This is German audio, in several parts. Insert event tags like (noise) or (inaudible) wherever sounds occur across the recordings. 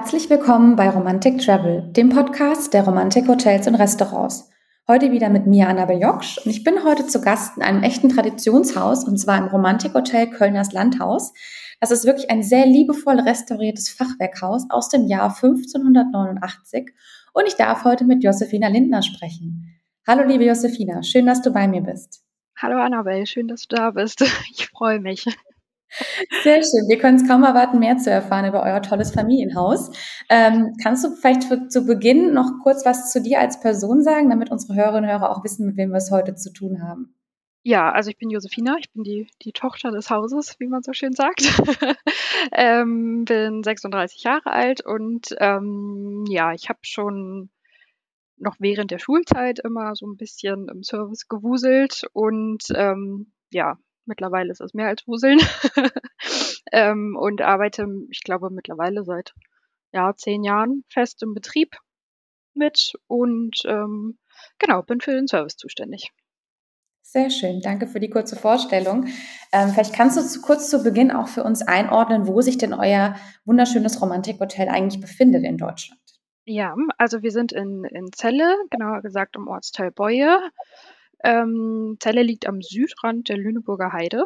Herzlich willkommen bei Romantic Travel, dem Podcast der Romantik Hotels und Restaurants. Heute wieder mit mir, Annabel Joksch, und ich bin heute zu Gast in einem echten Traditionshaus, und zwar im Romantik Hotel Kölners Landhaus. Das ist wirklich ein sehr liebevoll restauriertes Fachwerkhaus aus dem Jahr 1589. Und ich darf heute mit Josefina Lindner sprechen. Hallo, liebe Josefina, schön, dass du bei mir bist. Hallo, Annabel, schön, dass du da bist. (laughs) Ich freue mich. Sehr schön. Wir können es kaum erwarten, mehr zu erfahren über euer tolles Familienhaus. Ähm, kannst du vielleicht für, zu Beginn noch kurz was zu dir als Person sagen, damit unsere Hörerinnen und Hörer auch wissen, mit wem wir es heute zu tun haben? Ja, also ich bin Josefina, ich bin die, die Tochter des Hauses, wie man so schön sagt. (laughs) ähm, bin 36 Jahre alt und ähm, ja, ich habe schon noch während der Schulzeit immer so ein bisschen im Service gewuselt und ähm, ja, Mittlerweile ist es mehr als Wuseln. (laughs) ähm, und arbeite, ich glaube, mittlerweile seit ja, zehn Jahren fest im Betrieb mit und ähm, genau, bin für den Service zuständig. Sehr schön, danke für die kurze Vorstellung. Ähm, vielleicht kannst du zu, kurz zu Beginn auch für uns einordnen, wo sich denn euer wunderschönes Romantikhotel eigentlich befindet in Deutschland. Ja, also wir sind in, in Celle, genauer gesagt im Ortsteil Beue. Ähm, Celle liegt am Südrand der Lüneburger Heide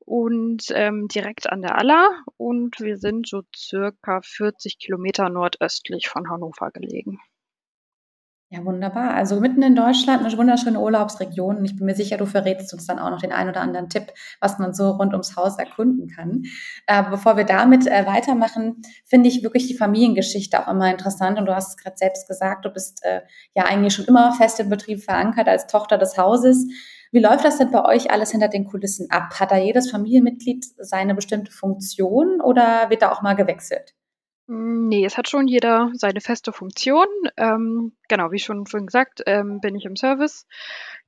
und ähm, direkt an der Aller und wir sind so circa 40 Kilometer nordöstlich von Hannover gelegen. Ja, wunderbar. Also mitten in Deutschland eine wunderschöne Urlaubsregion. Und ich bin mir sicher, du verrätst uns dann auch noch den einen oder anderen Tipp, was man so rund ums Haus erkunden kann. Äh, bevor wir damit äh, weitermachen, finde ich wirklich die Familiengeschichte auch immer interessant. Und du hast es gerade selbst gesagt, du bist äh, ja eigentlich schon immer fest im Betrieb verankert als Tochter des Hauses. Wie läuft das denn bei euch alles hinter den Kulissen ab? Hat da jedes Familienmitglied seine bestimmte Funktion oder wird da auch mal gewechselt? Hm, nee, es hat schon jeder seine feste Funktion. Ähm, genau, wie schon vorhin gesagt, ähm, bin ich im Service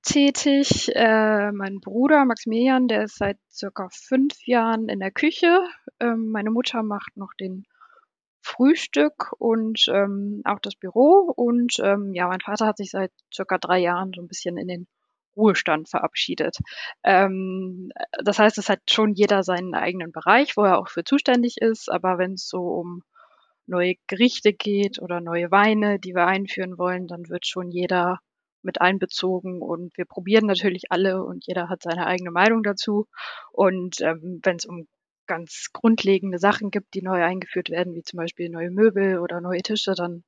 tätig. Äh, mein Bruder Maximilian, der ist seit circa fünf Jahren in der Küche. Ähm, meine Mutter macht noch den Frühstück und ähm, auch das Büro. Und ähm, ja, mein Vater hat sich seit circa drei Jahren so ein bisschen in den Ruhestand verabschiedet. Ähm, das heißt, es hat schon jeder seinen eigenen Bereich, wo er auch für zuständig ist. Aber wenn es so um neue Gerichte geht oder neue Weine, die wir einführen wollen, dann wird schon jeder mit einbezogen und wir probieren natürlich alle und jeder hat seine eigene Meinung dazu. Und ähm, wenn es um ganz grundlegende Sachen gibt, die neu eingeführt werden, wie zum Beispiel neue Möbel oder neue Tische, dann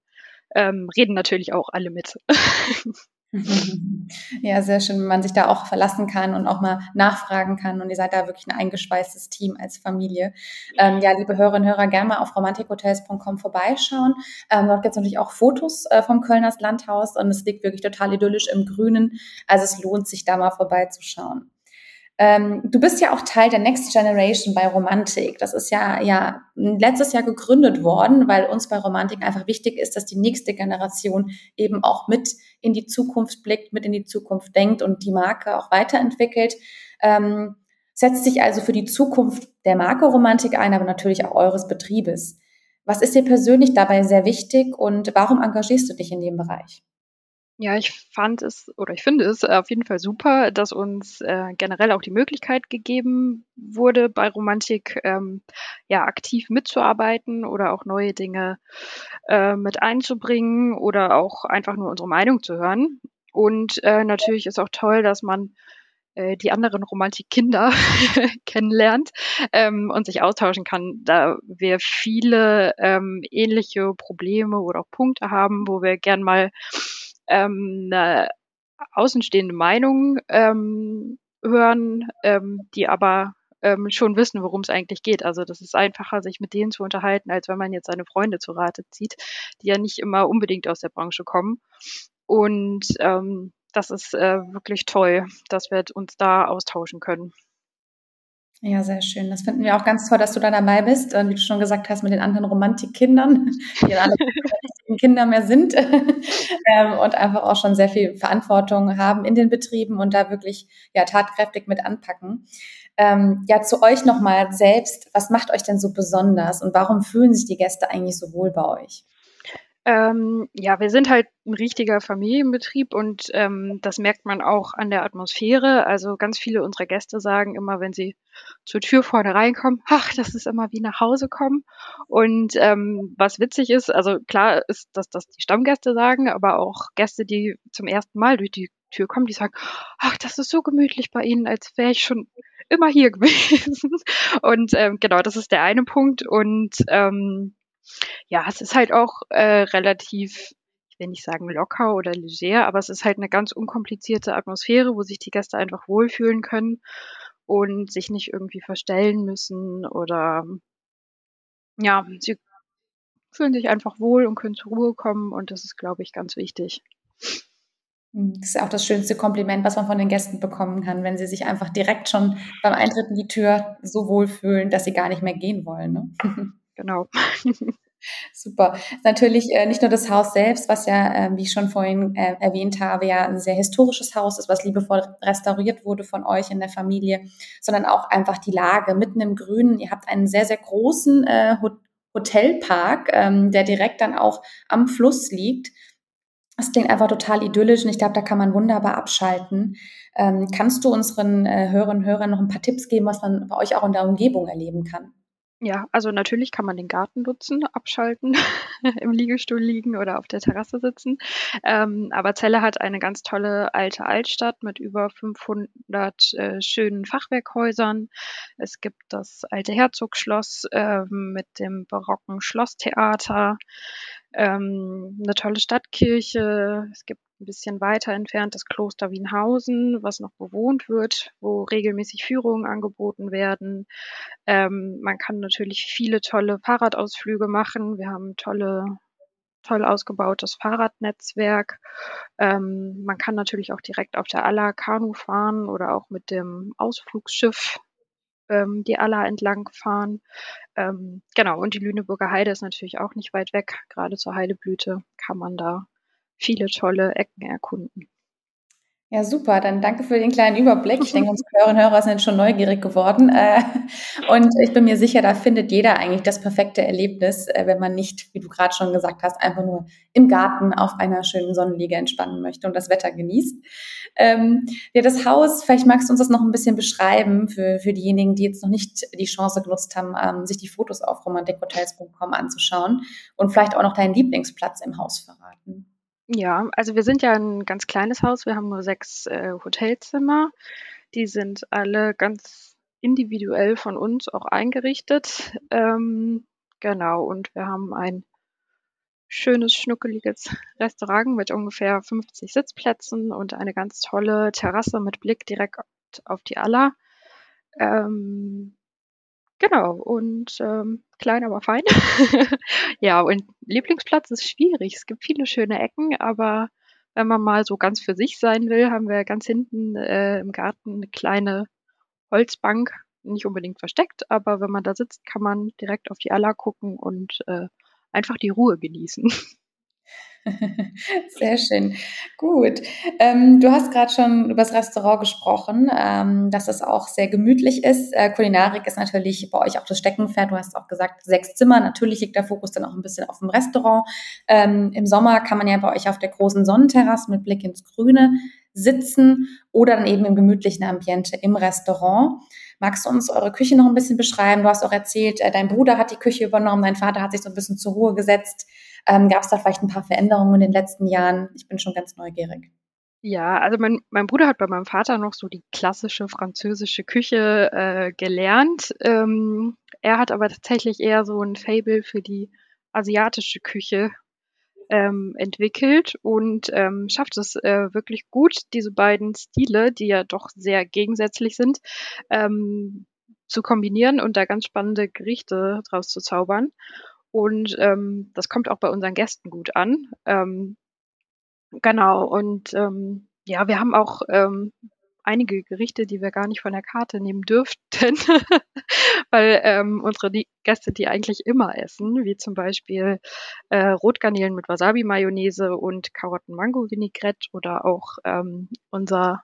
ähm, reden natürlich auch alle mit. (laughs) (laughs) Ja, sehr schön, wenn man sich da auch verlassen kann und auch mal nachfragen kann. Und ihr seid da wirklich ein eingeschweißtes Team als Familie. Ähm, ja, liebe Hörerinnen und Hörer, gerne mal auf romantikhotels.com vorbeischauen. Ähm, dort gibt es natürlich auch Fotos äh, vom Kölners Landhaus und es liegt wirklich total idyllisch im Grünen. Also es lohnt sich da mal vorbeizuschauen. Ähm, du bist ja auch Teil der Next Generation bei Romantik. Das ist ja, ja letztes Jahr gegründet worden, weil uns bei Romantik einfach wichtig ist, dass die nächste Generation eben auch mit in die Zukunft blickt, mit in die Zukunft denkt und die Marke auch weiterentwickelt. Ähm, setzt sich also für die Zukunft der Marke Romantik ein, aber natürlich auch eures Betriebes. Was ist dir persönlich dabei sehr wichtig und warum engagierst du dich in dem Bereich? Ja, ich fand es oder ich finde es auf jeden Fall super, dass uns äh, generell auch die Möglichkeit gegeben wurde, bei Romantik ähm, ja aktiv mitzuarbeiten oder auch neue Dinge äh, mit einzubringen oder auch einfach nur unsere Meinung zu hören. Und äh, natürlich ist auch toll, dass man äh, die anderen Romantikkinder (laughs) kennenlernt ähm, und sich austauschen kann, da wir viele ähm, ähnliche Probleme oder auch Punkte haben, wo wir gern mal ähm, eine außenstehende Meinung ähm, hören, ähm, die aber ähm, schon wissen, worum es eigentlich geht. Also das ist einfacher, sich mit denen zu unterhalten, als wenn man jetzt seine Freunde zu Rate zieht, die ja nicht immer unbedingt aus der Branche kommen. Und ähm, das ist äh, wirklich toll, dass wir uns da austauschen können. Ja, sehr schön. Das finden wir auch ganz toll, dass du da dabei bist. Und wie du schon gesagt hast, mit den anderen Romantikkindern, (laughs) die alle richtigen Kinder mehr sind (laughs) ähm, und einfach auch schon sehr viel Verantwortung haben in den Betrieben und da wirklich ja tatkräftig mit anpacken. Ähm, ja, zu euch nochmal selbst. Was macht euch denn so besonders und warum fühlen sich die Gäste eigentlich so wohl bei euch? Ähm, ja, wir sind halt ein richtiger Familienbetrieb und ähm, das merkt man auch an der Atmosphäre. Also ganz viele unserer Gäste sagen immer, wenn sie zur Tür vorne reinkommen, ach, das ist immer wie nach Hause kommen. Und ähm, was witzig ist, also klar ist, dass das die Stammgäste sagen, aber auch Gäste, die zum ersten Mal durch die Tür kommen, die sagen, ach, das ist so gemütlich bei Ihnen, als wäre ich schon immer hier (laughs) gewesen. Und ähm, genau, das ist der eine Punkt. Und ähm, ja, es ist halt auch äh, relativ, ich will nicht sagen locker oder leger, aber es ist halt eine ganz unkomplizierte Atmosphäre, wo sich die Gäste einfach wohlfühlen können und sich nicht irgendwie verstellen müssen oder ja, sie fühlen sich einfach wohl und können zur Ruhe kommen und das ist, glaube ich, ganz wichtig. Hm, das ist auch das schönste Kompliment, was man von den Gästen bekommen kann, wenn sie sich einfach direkt schon beim Eintritt in die Tür so wohlfühlen, dass sie gar nicht mehr gehen wollen. Ne? (laughs) Genau. Super. Natürlich äh, nicht nur das Haus selbst, was ja, äh, wie ich schon vorhin äh, erwähnt habe, ja ein sehr historisches Haus ist, was liebevoll restauriert wurde von euch in der Familie, sondern auch einfach die Lage mitten im Grünen. Ihr habt einen sehr, sehr großen äh, Hotelpark, ähm, der direkt dann auch am Fluss liegt. Das klingt einfach total idyllisch und ich glaube, da kann man wunderbar abschalten. Ähm, kannst du unseren äh, Hörerinnen und Hörern noch ein paar Tipps geben, was man bei euch auch in der Umgebung erleben kann? Ja, also natürlich kann man den Garten nutzen, abschalten, (laughs) im Liegestuhl liegen oder auf der Terrasse sitzen. Ähm, aber Celle hat eine ganz tolle alte Altstadt mit über 500 äh, schönen Fachwerkhäusern. Es gibt das alte Herzogschloss äh, mit dem barocken Schlosstheater, ähm, eine tolle Stadtkirche. Es gibt ein bisschen weiter entfernt das Kloster Wienhausen, was noch bewohnt wird, wo regelmäßig Führungen angeboten werden. Ähm, man kann natürlich viele tolle Fahrradausflüge machen. Wir haben tolle toll ausgebautes Fahrradnetzwerk. Ähm, man kann natürlich auch direkt auf der Aller Kanu fahren oder auch mit dem Ausflugsschiff ähm, die Aller entlang fahren. Ähm, genau, und die Lüneburger Heide ist natürlich auch nicht weit weg. Gerade zur Heideblüte kann man da viele tolle Ecken erkunden. Ja, super. Dann danke für den kleinen Überblick. Ich denke, (laughs) unsere Hörerinnen und Hörer sind schon neugierig geworden. Äh, und ich bin mir sicher, da findet jeder eigentlich das perfekte Erlebnis, äh, wenn man nicht, wie du gerade schon gesagt hast, einfach nur im Garten auf einer schönen Sonnenliege entspannen möchte und das Wetter genießt. Ähm, ja, das Haus, vielleicht magst du uns das noch ein bisschen beschreiben für, für diejenigen, die jetzt noch nicht die Chance genutzt haben, ähm, sich die Fotos auf romantikhotels.com anzuschauen und vielleicht auch noch deinen Lieblingsplatz im Haus verraten. Ja, also wir sind ja ein ganz kleines Haus. Wir haben nur sechs äh, Hotelzimmer. Die sind alle ganz individuell von uns auch eingerichtet. Ähm, genau, und wir haben ein schönes, schnuckeliges Restaurant mit ungefähr 50 Sitzplätzen und eine ganz tolle Terrasse mit Blick direkt auf die Aller. Ähm, Genau, und ähm, klein, aber fein. (laughs) ja, und Lieblingsplatz ist schwierig. Es gibt viele schöne Ecken, aber wenn man mal so ganz für sich sein will, haben wir ganz hinten äh, im Garten eine kleine Holzbank, nicht unbedingt versteckt, aber wenn man da sitzt, kann man direkt auf die Aller gucken und äh, einfach die Ruhe genießen. (laughs) (laughs) Sehr schön. Gut. Ähm, du hast gerade schon über das Restaurant gesprochen, ähm, dass es auch sehr gemütlich ist. Äh, Kulinarik ist natürlich bei euch auch das Steckenpferd. Du hast auch gesagt, sechs Zimmer. Natürlich liegt der Fokus dann auch ein bisschen auf dem Restaurant. Ähm, Im Sommer kann man ja bei euch auf der großen Sonnenterrasse mit Blick ins Grüne sitzen oder dann eben im gemütlichen Ambiente im Restaurant. Magst du uns eure Küche noch ein bisschen beschreiben? Du hast auch erzählt, äh, dein Bruder hat die Küche übernommen, dein Vater hat sich so ein bisschen zur Ruhe gesetzt. Ähm, Gab es da vielleicht ein paar Veränderungen in den letzten Jahren? Ich bin schon ganz neugierig. Ja, also mein, mein Bruder hat bei meinem Vater noch so die klassische französische Küche äh, gelernt. Ähm, er hat aber tatsächlich eher so ein Fable für die asiatische Küche ähm, entwickelt und ähm, schafft es äh, wirklich gut, diese beiden Stile, die ja doch sehr gegensätzlich sind, ähm, zu kombinieren und da ganz spannende Gerichte draus zu zaubern. Und ähm, das kommt auch bei unseren Gästen gut an. Ähm, genau, und ähm, ja, wir haben auch ähm, einige Gerichte, die wir gar nicht von der Karte nehmen dürften, (laughs) weil ähm, unsere Gäste die eigentlich immer essen, wie zum Beispiel äh, Rotgarnelen mit Wasabi-Mayonnaise und Karotten-Mango-Vinaigrette oder auch ähm, unser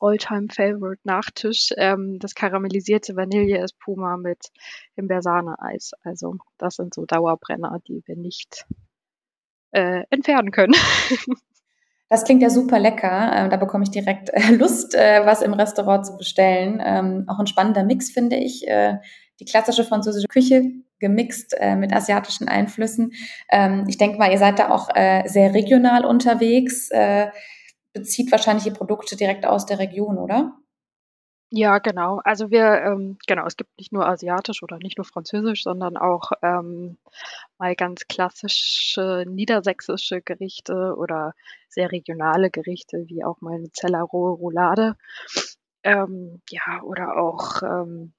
All-Time-Favorite-Nachtisch, ähm, das karamellisierte Vanille-Espuma mit Himbeersahne-Eis. Also das sind so Dauerbrenner, die wir nicht äh, entfernen können. (laughs) Das klingt ja super lecker. Ähm, da bekomme ich direkt äh, Lust, äh, was im Restaurant zu bestellen. Ähm, auch ein spannender Mix, finde ich. Äh, die klassische französische Küche gemixt mit asiatischen Einflüssen. Ähm, ich denke mal, ihr seid da auch sehr regional unterwegs, bezieht wahrscheinlich die Produkte direkt aus der Region, oder? Ja, genau. Also wir, ähm, genau, es gibt nicht nur asiatisch oder nicht nur französisch, sondern auch ähm, mal ganz klassische niedersächsische Gerichte oder sehr regionale Gerichte, wie auch mal eine Zellerohe Roulade. Ähm, ja, oder auch ähm,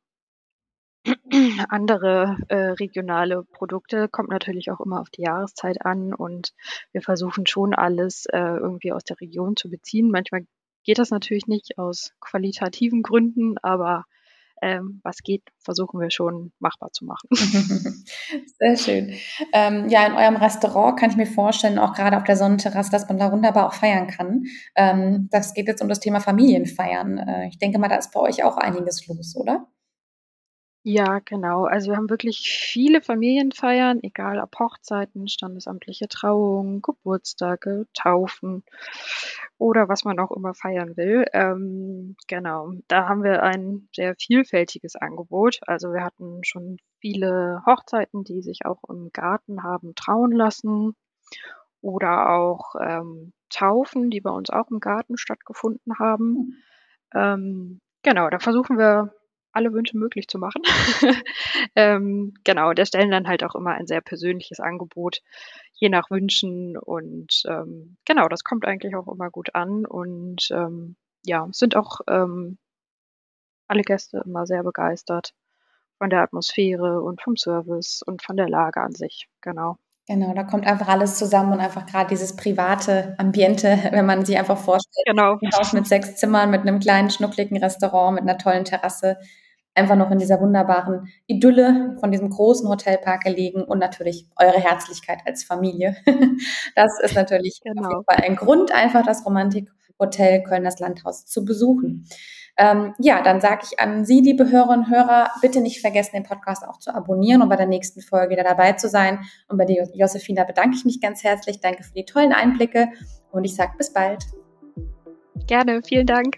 (clears throat) andere äh, regionale Produkte. Kommt natürlich auch immer auf die Jahreszeit an und wir versuchen schon alles äh, irgendwie aus der Region zu beziehen. Manchmal geht das natürlich nicht aus qualitativen Gründen, aber ähm, was geht, versuchen wir schon machbar zu machen. (laughs) Sehr schön. Ähm, ja, in eurem Restaurant kann ich mir vorstellen, auch gerade auf der Sonnenterrasse, dass man da wunderbar auch feiern kann. Ähm, das geht jetzt um das Thema Familienfeiern. Äh, ich denke mal, da ist bei euch auch einiges los, oder? Ja, genau. Also wir haben wirklich viele Familienfeiern, egal ob Hochzeiten, standesamtliche Trauungen, Geburtstage, Taufen oder was man auch immer feiern will. Ähm, genau, da haben wir ein sehr vielfältiges Angebot. Also wir hatten schon viele Hochzeiten, die sich auch im Garten haben trauen lassen oder auch ähm, Taufen, die bei uns auch im Garten stattgefunden haben. Ähm, genau, da versuchen wir alle Wünsche möglich zu machen. (laughs) ähm, genau, der stellen dann halt auch immer ein sehr persönliches Angebot, je nach Wünschen. Und ähm, genau, das kommt eigentlich auch immer gut an. Und ähm, ja, sind auch ähm, alle Gäste immer sehr begeistert von der Atmosphäre und vom Service und von der Lage an sich. Genau. Genau, da kommt einfach alles zusammen und einfach gerade dieses private Ambiente, (laughs) wenn man sich einfach vorstellt. Genau. Ein Haus mit sechs Zimmern, mit einem kleinen, schnuckligen Restaurant, mit einer tollen Terrasse einfach noch in dieser wunderbaren Idylle von diesem großen Hotelpark gelegen und natürlich eure Herzlichkeit als Familie. (laughs) Das ist natürlich genau. auf jeden Fall ein Grund, einfach das Romantikhotel Köln das Landhaus zu besuchen. Ähm, ja, dann sage ich an Sie, liebe Hörerinnen und Hörer, bitte nicht vergessen, den Podcast auch zu abonnieren und bei der nächsten Folge wieder dabei zu sein. Und bei dir, Josefina, bedanke ich mich ganz herzlich. Danke für die tollen Einblicke und ich sage bis bald. Gerne, vielen Dank.